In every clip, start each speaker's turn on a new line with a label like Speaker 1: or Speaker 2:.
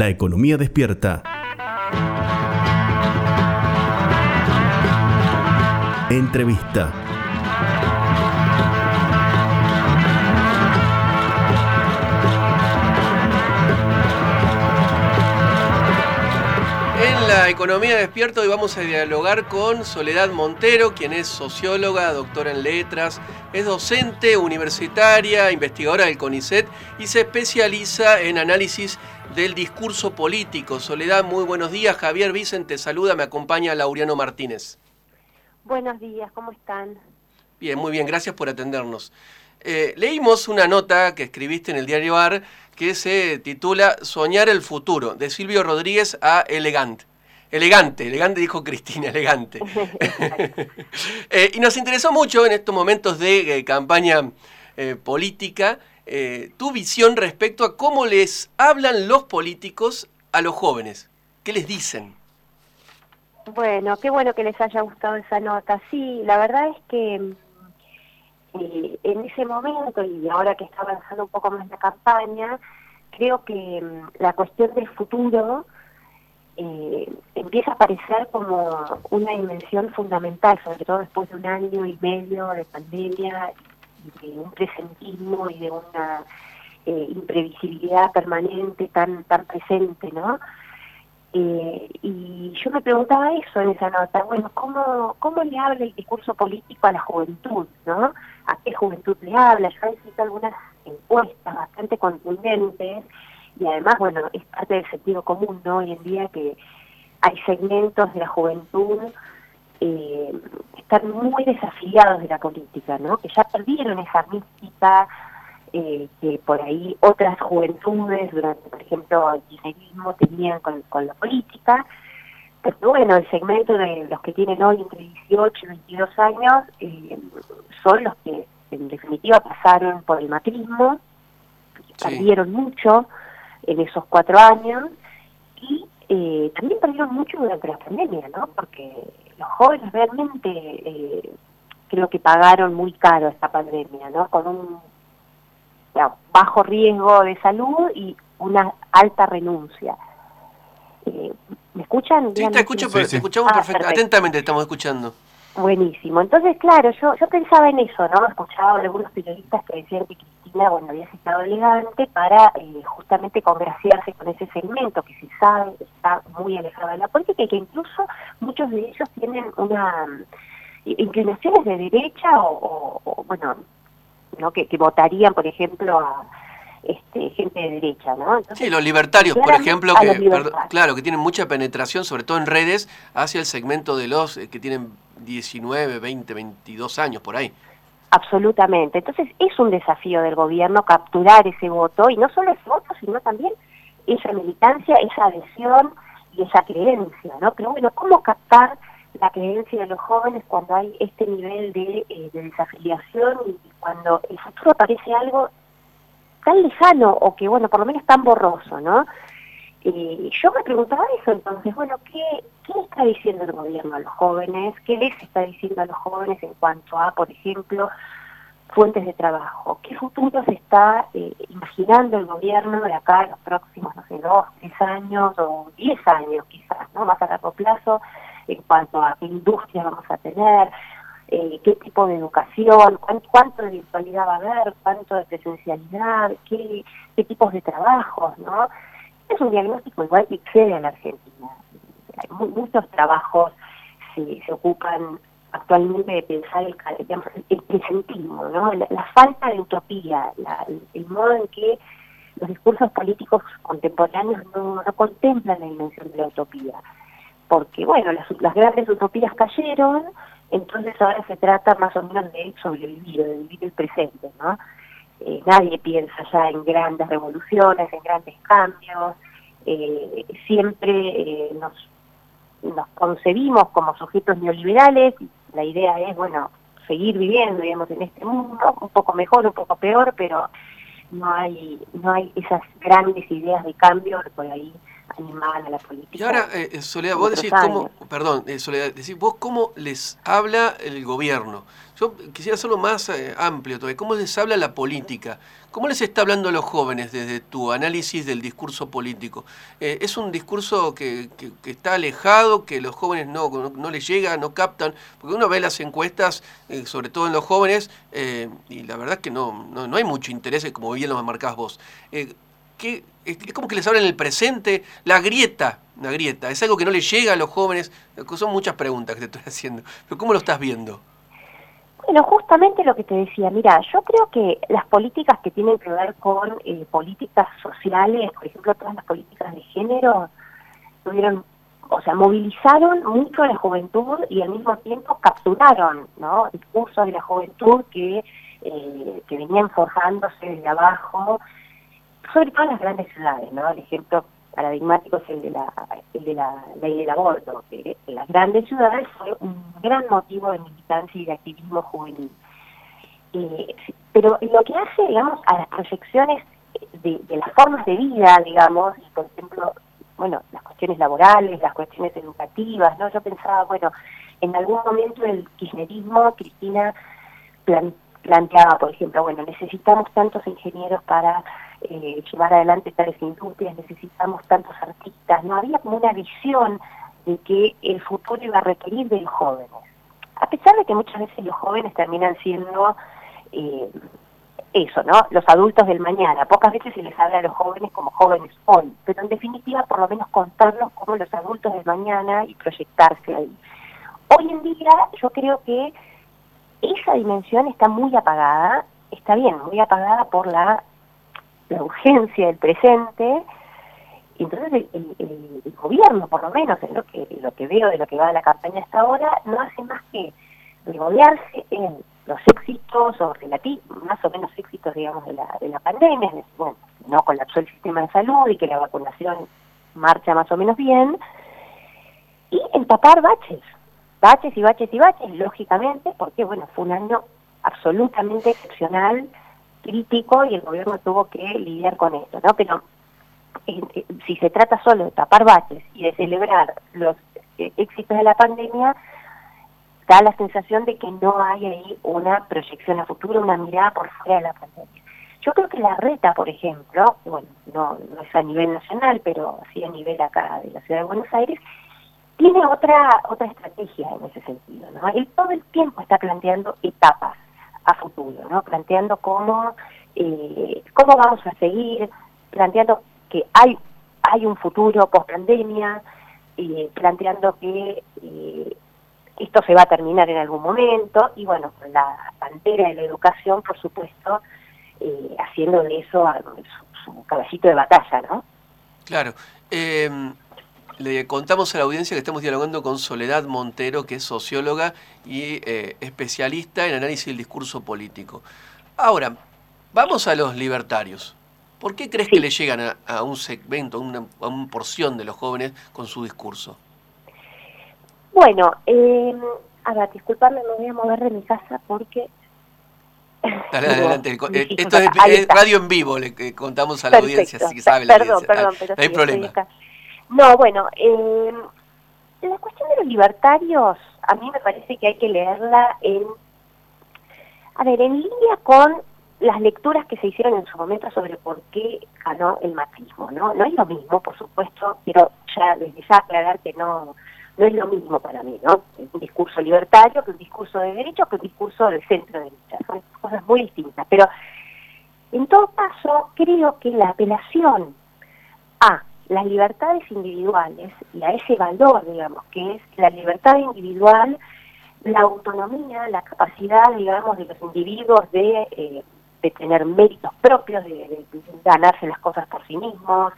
Speaker 1: La economía despierta. Entrevista.
Speaker 2: En la economía despierta hoy vamos a dialogar con Soledad Montero, quien es socióloga, doctora en letras, es docente universitaria, investigadora del CONICET y se especializa en análisis del discurso político. Soledad, muy buenos días. Javier Vicente saluda, me acompaña Laureano Martínez.
Speaker 3: Buenos días, ¿cómo están?
Speaker 2: Bien, muy bien, gracias por atendernos. Eh, leímos una nota que escribiste en el diario AR que se titula Soñar el futuro, de Silvio Rodríguez a Elegante. Elegante, elegante dijo Cristina, elegante. Eh, y nos interesó mucho en estos momentos de eh, campaña política tu visión respecto a cómo les hablan los políticos a los jóvenes. ¿Qué les dicen?
Speaker 3: Bueno, qué bueno que les haya gustado esa nota. Sí, la verdad es que eh, en ese momento y ahora que está avanzando un poco más la campaña, creo que mm, la cuestión del futuro eh, empieza a aparecer como una dimensión fundamental, sobre todo después de un año y medio de pandemia, de un presentismo y de una eh, imprevisibilidad permanente tan tan presente, ¿no? Eh, y yo me preguntaba eso en esa nota, bueno, ¿cómo, ¿cómo le habla el discurso político a la juventud? ¿no? ¿A qué juventud le habla? Yo he visto algunas encuestas bastante contundentes y además, bueno, es parte del sentido común, ¿no? Hoy en día que hay segmentos de la juventud eh, están muy desafiliados de la política, ¿no? Que ya perdieron esa mística eh, que por ahí otras juventudes, durante, por ejemplo, el kirchnerismo, tenían con, la política. Pero bueno, el segmento de los que tienen hoy entre 18 y 22 años eh, son los que en definitiva pasaron por el matrismo, perdieron mucho en esos cuatro años y eh, también perdieron mucho durante la pandemia, ¿no? Porque los jóvenes realmente creo que pagaron muy caro esta pandemia, ¿no? Con un bajo riesgo de salud y una alta renuncia. Eh, ¿Me escuchan?
Speaker 2: Sí, te escucho, te escuchamos ah, atentamente estamos escuchando.
Speaker 3: Buenísimo. Entonces, claro, yo yo pensaba en eso, ¿no? Escuchaba a algunos periodistas que decían que Bueno, había estado elegante para eh, justamente congraciarse con ese segmento que se sabe está muy alejado de la política y que incluso muchos de ellos tienen una mm, inclinaciones de derecha o bueno, ¿no? que, votarían, por ejemplo, a este, gente de derecha, ¿no?
Speaker 2: sí, los libertarios, por ejemplo, que, claro, que tienen mucha penetración, sobre todo en redes, hacia el segmento de los eh, que tienen 19, 20, 22 años, por ahí.
Speaker 3: Absolutamente. Entonces es un desafío del gobierno capturar ese voto, y no solo ese voto, sino también esa militancia, esa adhesión y esa creencia, ¿no? Pero bueno, ¿cómo captar la creencia de los jóvenes cuando hay este nivel de, eh, desafiliación y cuando el futuro parece algo tan lejano o que, bueno, por lo menos tan borroso, ¿no? Eh, yo me preguntaba eso, entonces, bueno, ¿qué, ¿qué está diciendo el gobierno a los jóvenes? ¿Qué les está diciendo a los jóvenes en cuanto a, por ejemplo, fuentes de trabajo? ¿Qué futuro se está eh, imaginando el gobierno de acá en los próximos, no sé, dos, tres años o diez años quizás, ¿no? Más a largo plazo en cuanto a qué industria vamos a tener, eh, qué tipo de educación, cuánto, de virtualidad va a haber, cuánto de presencialidad, qué, qué tipos de trabajos, ¿no? Es un diagnóstico igual que excede a la Argentina. Muchos trabajos se, ocupan actualmente de pensar el, presentismo, ¿no? La, falta de utopía, el, modo en que los discursos políticos contemporáneos no, contemplan la dimensión de la utopía porque bueno, las, grandes utopías cayeron, entonces ahora se trata más o menos de sobrevivir, de vivir el presente, ¿no? Eh, nadie piensa ya en grandes revoluciones, en grandes cambios, eh, siempre eh, nos, concebimos como sujetos neoliberales, la idea es, bueno, seguir viviendo, digamos, en este mundo, un poco mejor, un poco peor, pero no hay, no hay esas grandes ideas de cambio por ahí animal a la política.
Speaker 2: Y ahora, eh, eh, Soledad, vos decís cómo, perdón, eh, Soledad, decís vos cómo les habla el gobierno. Yo quisiera hacerlo más amplio todavía. ¿Cómo les habla la política? ¿Cómo les está hablando a los jóvenes desde tu análisis del discurso político? ¿Es un discurso que, está alejado, que los jóvenes no, no, les llega, no captan? Porque uno ve las encuestas, sobre todo en los jóvenes, y la verdad es que no, no, hay mucho interés, como bien lo marcás vos que es como que les habla en el presente, la grieta, la grieta, es algo que no le llega a los jóvenes, son muchas preguntas que te estoy haciendo, pero ¿cómo lo estás viendo?
Speaker 3: Bueno, justamente lo que te decía, mira, yo creo que las políticas que tienen que ver con eh, políticas sociales, por ejemplo, todas las políticas de género, tuvieron, o sea, movilizaron mucho a la juventud y al mismo tiempo capturaron, ¿no? Discursos de la juventud que, eh, que venían forjándose desde abajo, sobre todo en las grandes ciudades, ¿no? El ejemplo paradigmático es el de la, el de la ley del aborto, que en las grandes ciudades fue un gran motivo de militancia y de activismo juvenil. Eh, pero lo que hace, digamos, a las proyecciones de, las formas de vida, digamos, por ejemplo, bueno, las cuestiones laborales, las cuestiones educativas, ¿no? Yo pensaba, bueno, en algún momento el kirchnerismo, Cristina planteaba, por ejemplo, bueno, necesitamos tantos ingenieros para eh, llevar adelante tales industrias, necesitamos tantos artistas, no había como una visión de que el futuro iba a requerir de los jóvenes. A pesar de que muchas veces los jóvenes terminan siendo eh, eso, ¿no? Los adultos del mañana. Pocas veces se les habla a los jóvenes como jóvenes hoy, pero en definitiva por lo menos contarlos como los adultos del mañana y proyectarse ahí. Hoy en día yo creo que esa dimensión está muy apagada, está bien, muy apagada por la la urgencia del presente, entonces el, gobierno, por lo menos, en lo que, lo que veo de lo que va de la campaña hasta ahora, no hace más que regodearse en los éxitos, o más o menos éxitos, digamos, de la, de la pandemia, bueno, no colapsó el sistema de salud y que la vacunación marcha más o menos bien, y en tapar baches, baches y baches y baches, lógicamente, porque, bueno, fue un año absolutamente excepcional crítico y el gobierno tuvo que lidiar con esto, ¿no? Pero eh, si se trata solo de tapar baches y de celebrar los eh, éxitos de la pandemia, da la sensación de que no hay ahí una proyección a futuro, una mirada por fuera de la pandemia. Yo creo que la reta, por ejemplo, bueno, no, no es a nivel nacional, pero sí a nivel acá de la ciudad de Buenos Aires, tiene otra otra estrategia en ese sentido, ¿no? Él todo el tiempo está planteando etapas a futuro, ¿no? Planteando cómo, eh, cómo vamos a seguir, planteando que hay, hay un futuro post pandemia, eh, planteando que eh, esto se va a terminar en algún momento, y bueno, con la bandera de la educación, por supuesto, haciendo de eso su, su, caballito de batalla, ¿no?
Speaker 2: Claro. Le contamos a la audiencia que estamos dialogando con Soledad Montero, que es socióloga y eh, especialista en análisis del discurso político. Ahora, vamos a los libertarios. ¿Por qué crees que le llegan a, un segmento, a una, porción de los jóvenes con su discurso?
Speaker 3: Bueno, eh, a ver, disculpadme, me voy a mover de mi casa porque...
Speaker 2: Dale, adelante. Eh, esto es, radio en vivo, le contamos a la audiencia, así que sabe la
Speaker 3: perdón, Perdón, pero
Speaker 2: no hay problema.
Speaker 3: No, bueno, eh, la cuestión de los libertarios, a mí me parece que hay que leerla en, a ver, en línea con las lecturas que se hicieron en su momento sobre por qué ganó el macrismo, ¿no? No es lo mismo, por supuesto, pero ya desde ya aclarar que no, no es lo mismo para mí, ¿no? Un discurso libertario que un discurso de derecho que un discurso del centro derecha, son cosas muy distintas, pero en todo caso creo que la apelación a las libertades individuales y a ese valor, digamos, que es la libertad individual, la autonomía, la capacidad, digamos, de los individuos de, eh, de tener méritos propios, de, ganarse las cosas por sí mismos,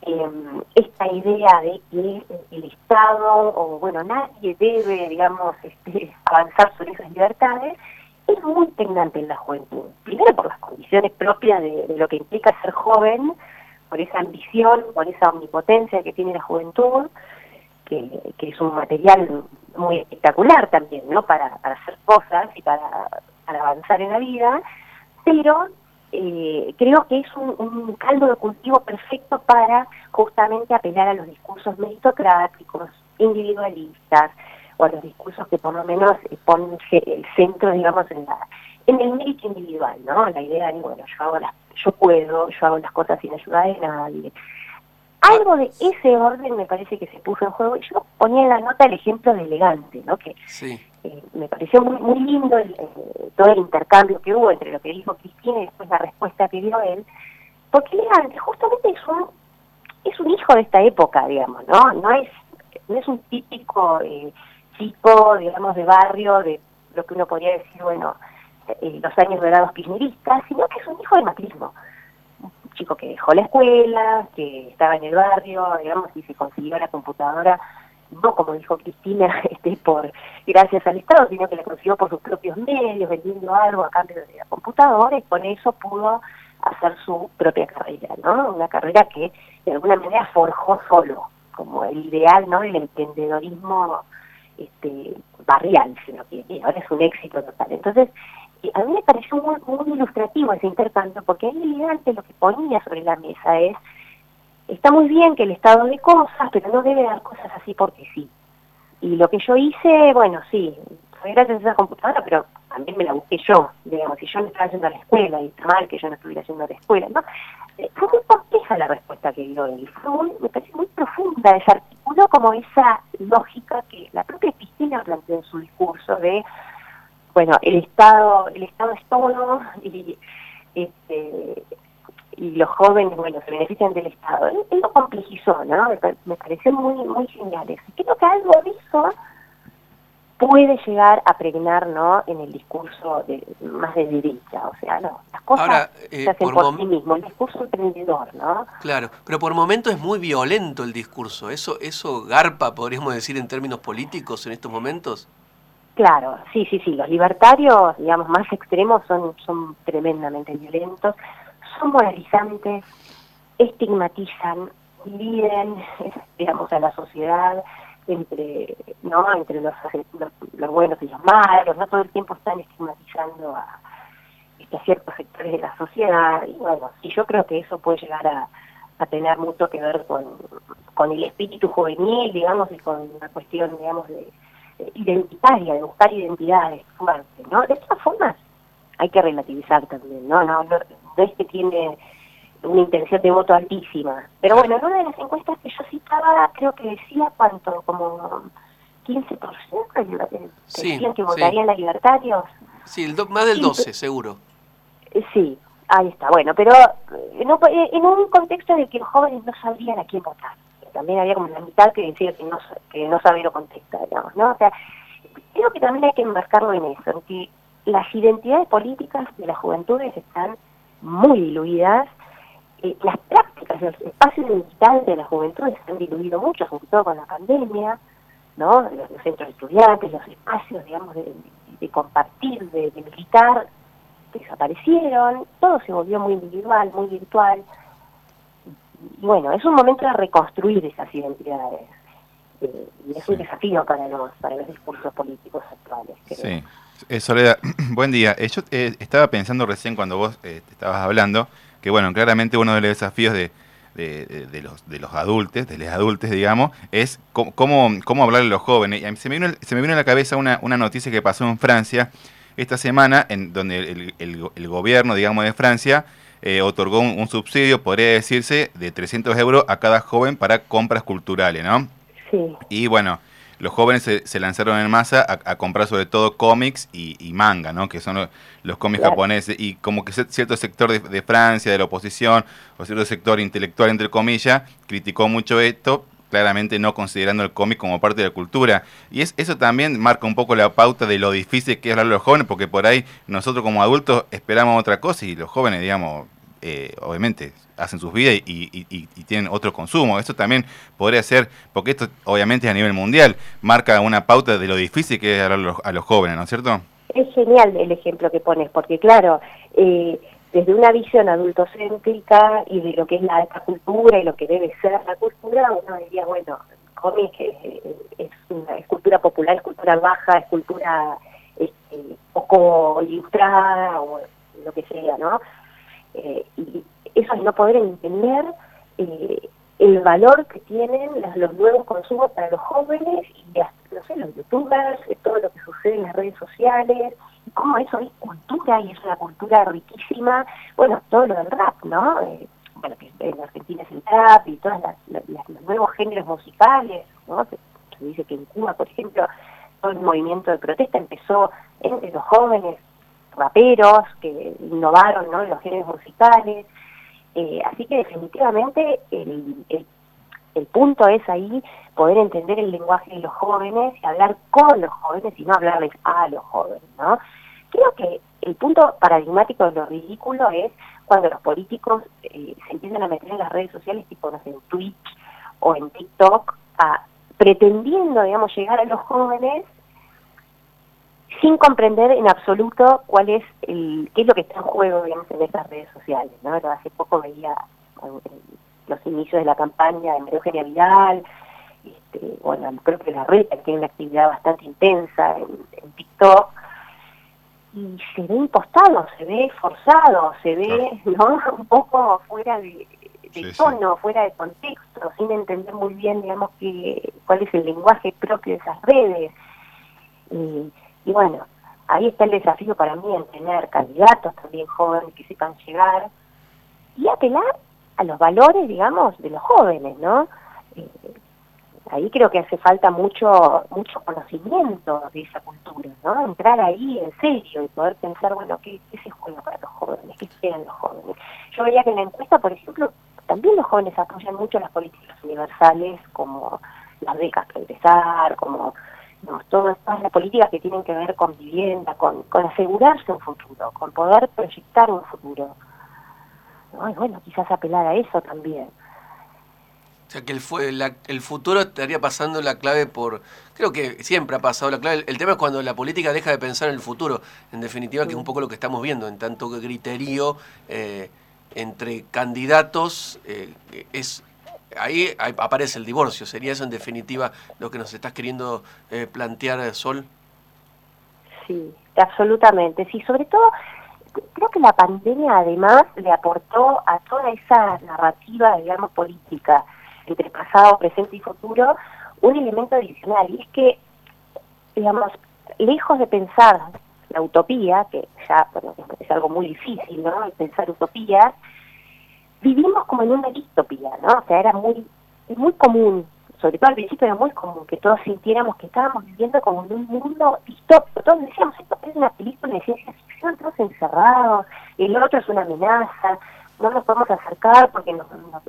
Speaker 3: em, esta idea de que el Estado, o bueno, nadie debe, digamos, este, avanzar sobre esas libertades, es muy pregnante en la juventud. Primero por las condiciones propias de lo que implica ser joven, por esa ambición, por esa omnipotencia que tiene la juventud, que, es un material muy espectacular también, ¿no? Para, hacer cosas y para, avanzar en la vida, pero eh, creo que es un, caldo de cultivo perfecto para justamente apelar a los discursos meritocráticos, individualistas, o a los discursos que por lo menos ponen el centro, digamos, en, la, en el mérito individual, ¿no? La idea de, bueno, yo, hago las, yo puedo, yo hago las cosas sin ayuda de nadie. Algo de ese orden me parece que se puso en juego. Yo ponía en la nota el ejemplo de elegante, ¿no? Que
Speaker 2: sí.
Speaker 3: Eh, me pareció muy, muy lindo el, eh, todo el intercambio que hubo entre lo que dijo Cristina y después la respuesta que dio él, porque elegante justamente es un, es un hijo de esta época, digamos, ¿no? No es, no es un típico eh, chico, digamos, de barrio, de lo que uno podría decir, bueno, los años dorados kirchneristas, sino que es un hijo del macrismo chico que dejó la escuela, que estaba en el barrio, digamos, y se consiguió la computadora, no como dijo Cristina, este, por gracias al Estado, sino que la consiguió por sus propios medios, vendiendo algo a cambio de la computadora, y con eso pudo hacer su propia carrera, ¿no? Una carrera que de alguna manera forjó solo, como el ideal, ¿no? Del emprendedorismo este, barrial, sino que ahora es un éxito total. Entonces, a mí me pareció muy, ilustrativo ese intercambio, porque ahí elegante lo que ponía sobre la mesa es, está muy bien que el Estado dé cosas, pero no debe dar cosas así porque sí. Y lo que yo hice, bueno, sí, fue gracias a esa computadora, pero también me la busqué yo, digamos, si yo no estaba yendo a la escuela, y está mal que yo no estuviera yendo a la escuela, ¿no? Eh, fue muy compleja la respuesta que dio él, fue muy, me pareció muy profunda, desarticuló como esa lógica que la propia Cristina planteó en su discurso de bueno, el Estado, el Estado es todo y, este, y los jóvenes, bueno, se benefician del Estado. Él, lo complejizó, ¿no? Me, pareció muy, muy genial eso. Creo que algo de eso puede llegar a pregnar, ¿no? En el discurso de, más de derecha, o sea, no, las cosas eh, se hacen por, sí mismo, el discurso emprendedor, ¿no?
Speaker 2: Claro, pero por momentos es muy violento el discurso, eso, eso garpa, podríamos decir en términos políticos en estos momentos.
Speaker 3: Claro, sí, sí, sí. Los libertarios, digamos, más extremos son, son tremendamente violentos, son moralizantes, estigmatizan, dividen, digamos, a la sociedad entre, ¿no? entre los, los, buenos y los malos, no todo el tiempo están estigmatizando a, este, a ciertos sectores de la sociedad. Y bueno, sí, yo creo que eso puede llegar a, a tener mucho que ver con, con el espíritu juvenil, digamos, y con la cuestión, digamos, de identitaria, de buscar identidades fuertes, ¿no? De todas formas, hay que relativizar también, ¿no? No, no, es que tiene una intención de voto altísima. Pero bueno, en una de las encuestas que yo citaba, creo que decía cuánto, como 15%
Speaker 2: sí,
Speaker 3: decían que votarían a libertarios.
Speaker 2: Sí, más del 12, seguro.
Speaker 3: Eh, sí, ahí está. Bueno, pero eh, en un contexto de que los jóvenes no sabrían a quién votar también había como la mitad que decía que no, que no sabía lo contesta, digamos, ¿no? O sea, creo que también hay que enmarcarlo en eso, en que las identidades políticas de las juventudes están muy diluidas, eh, las prácticas, los espacios digitales de las juventudes se han diluido mucho, sobre todo con la pandemia, ¿no? Los, centros de estudiantes, los espacios, digamos, de, compartir, de militar, desaparecieron, todo se volvió muy individual, muy virtual, bueno, es un momento de reconstruir esas identidades. Eh, y es un desafío para los, para los discursos políticos actuales. Sí.
Speaker 4: Eh, Soledad, buen día. Eh, yo estaba pensando recién cuando vos estabas hablando que, bueno, claramente uno de los desafíos de, de, los, de los adultos, de los adultos, digamos, es cómo, cómo hablarle a los jóvenes. Y se me vino, se me vino a la cabeza una, una noticia que pasó en Francia esta semana, en donde el, el, el gobierno, digamos, de Francia eh, otorgó un, subsidio, podría decirse, de 300 euros a cada joven para compras culturales, ¿no?
Speaker 3: Sí.
Speaker 4: Y bueno, los jóvenes se, lanzaron en masa a, comprar sobre todo cómics y, manga, ¿no? Que son los, cómics japoneses. Y como que cierto sector de, Francia, de la oposición, o cierto sector intelectual, entre comillas, criticó mucho esto, claramente no considerando el cómic como parte de la cultura. Y es, eso también marca un poco la pauta de lo difícil que es hablar a los jóvenes, porque por ahí nosotros como adultos esperamos otra cosa y los jóvenes, digamos, eh, obviamente hacen sus vidas y, tienen otro consumo. Esto también podría ser, porque esto obviamente a nivel mundial marca una pauta de lo difícil que es hablar a los, jóvenes, ¿no es cierto?
Speaker 3: Es genial el ejemplo que pones, porque claro, eh, desde una visión adultocéntrica y de lo que es la alta cultura y lo que debe ser la cultura, uno diría, bueno, cómic es, es, una, cultura popular, es cultura baja, es cultura este, poco ilustrada o lo que sea, ¿no? Eh, y eso es no poder entender eh, el valor que tienen los, nuevos consumos para los jóvenes y no sé, los youtubers, todo lo que sucede en las redes sociales, cómo eso es cultura y es una cultura riquísima, bueno, todo lo del rap, ¿no? Eh, bueno, que en Argentina es el trap y todos los nuevos géneros musicales, ¿no? Se, dice que en Cuba, por ejemplo, todo el movimiento de protesta empezó entre los jóvenes raperos que innovaron ¿no? los géneros musicales. Eh, así que definitivamente el, el, punto es ahí poder entender el lenguaje de los jóvenes y hablar con los jóvenes y no hablarles a los jóvenes, ¿no? Creo que el punto paradigmático de lo ridículo es cuando los políticos eh, se empiezan a meter en las redes sociales, tipo, en Twitch o en TikTok, a, pretendiendo, digamos, llegar a los jóvenes sin comprender en absoluto cuál es el, qué es lo que está en juego, digamos, en estas redes sociales, ¿no? hace poco veía eh, los inicios de la campaña de Eugenia Vidal, este, bueno, creo que la red tiene una actividad bastante intensa en, en TikTok, y se ve impostado, se ve forzado, se ve ¿no? un poco fuera de, tono, fuera de contexto, sin entender muy bien, digamos, que, cuál es el lenguaje propio de esas redes. Y bueno, ahí está el desafío para mí en tener candidatos también jóvenes que sepan llegar y apelar a los valores, digamos, de los jóvenes, ¿no? Eh, ahí creo que hace falta mucho mucho conocimiento de esa cultura, ¿no? Entrar ahí en serio y poder pensar, bueno, ¿qué, se juega para los jóvenes? ¿Qué esperan los jóvenes? Yo veía que en la encuesta, por ejemplo, también los jóvenes apoyan mucho las políticas universales como las becas progresar, como todas, las políticas que tienen que ver con vivienda, con, con asegurarse un futuro, con poder proyectar un futuro. ¿No? bueno, quizás apelar a eso también.
Speaker 2: O sea que el, el futuro estaría pasando la clave por... Creo que siempre ha pasado la clave. El, tema es cuando la política deja de pensar en el futuro. En definitiva, que es un poco lo que estamos viendo, en tanto que criterio eh, entre candidatos eh, es... Ahí, aparece el divorcio. ¿Sería eso en definitiva lo que nos estás queriendo eh, plantear, Sol?
Speaker 3: Sí, absolutamente. Sí, sobre todo creo que la pandemia además le aportó a toda esa narrativa, digamos, política entre pasado, presente y futuro, un elemento adicional, y es que, digamos, lejos de pensar la utopía, que ya bueno, es algo muy difícil, ¿no? Pensar utopías, vivimos como en una distopía, ¿no? O sea, era muy, muy común, sobre todo al principio era muy común que todos sintiéramos que estábamos viviendo como en un mundo distópico. Todos decíamos, esto es una película de ciencia ficción, todos encerrados, el otro es una amenaza, no nos podemos acercar porque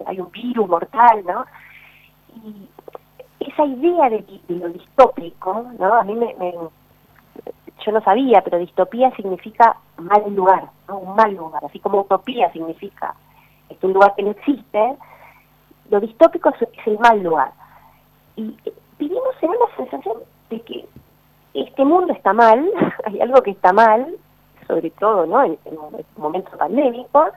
Speaker 3: hay un virus mortal, ¿no? Y esa idea de, lo distópico, ¿no? A mí me, yo no sabía, pero distopía significa mal lugar, ¿no? Un mal lugar, así como utopía significa es un lugar que no existe, lo distópico es, el mal lugar. Y vivimos en una sensación de que este mundo está mal, hay algo que está mal, sobre todo ¿no? en, en momentos pandémicos,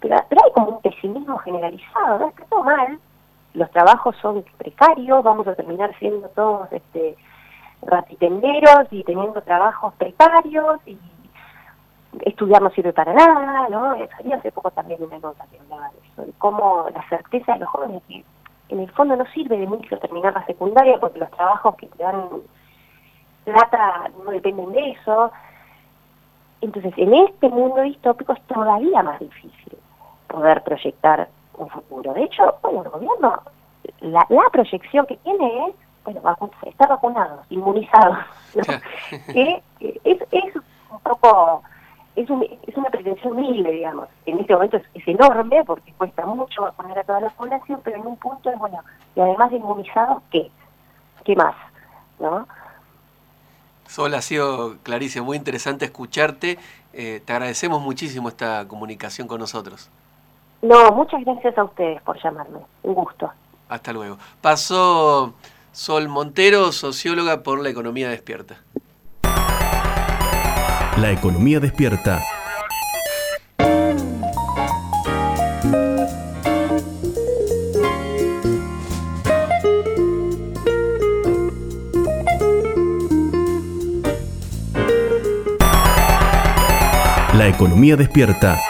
Speaker 3: pero, hay como un pesimismo generalizado, ¿no? Está todo mal, los trabajos son precarios, vamos a terminar siendo todos este ratitenderos y teniendo trabajos precarios y estudiar no sirve para nada, ¿no? Salía hace poco también una nota que hablaba de eso, de cómo la certeza de los jóvenes que en el fondo no sirve de mucho terminar la secundaria porque los trabajos que te dan plata no dependen de eso. Entonces, en este mundo distópico es todavía más difícil poder proyectar un futuro. De hecho, bueno, el gobierno, la, la proyección que tiene es, bueno, estar vacunados, inmunizados, que es, es un poco, es, un, es una pretensión humilde, digamos. En este momento es, enorme porque cuesta mucho vacunar a toda la población, pero en un punto es, bueno, y además de inmunizados, ¿qué? ¿Qué más? ¿No?
Speaker 2: Sol, ha sido clarísimo, muy interesante escucharte. Eh, te agradecemos muchísimo esta comunicación con nosotros.
Speaker 3: No, muchas gracias a ustedes por llamarme. Un gusto.
Speaker 2: Hasta luego. Pasó Sol Montero, socióloga por la economía despierta.
Speaker 1: La economía despierta. La economía despierta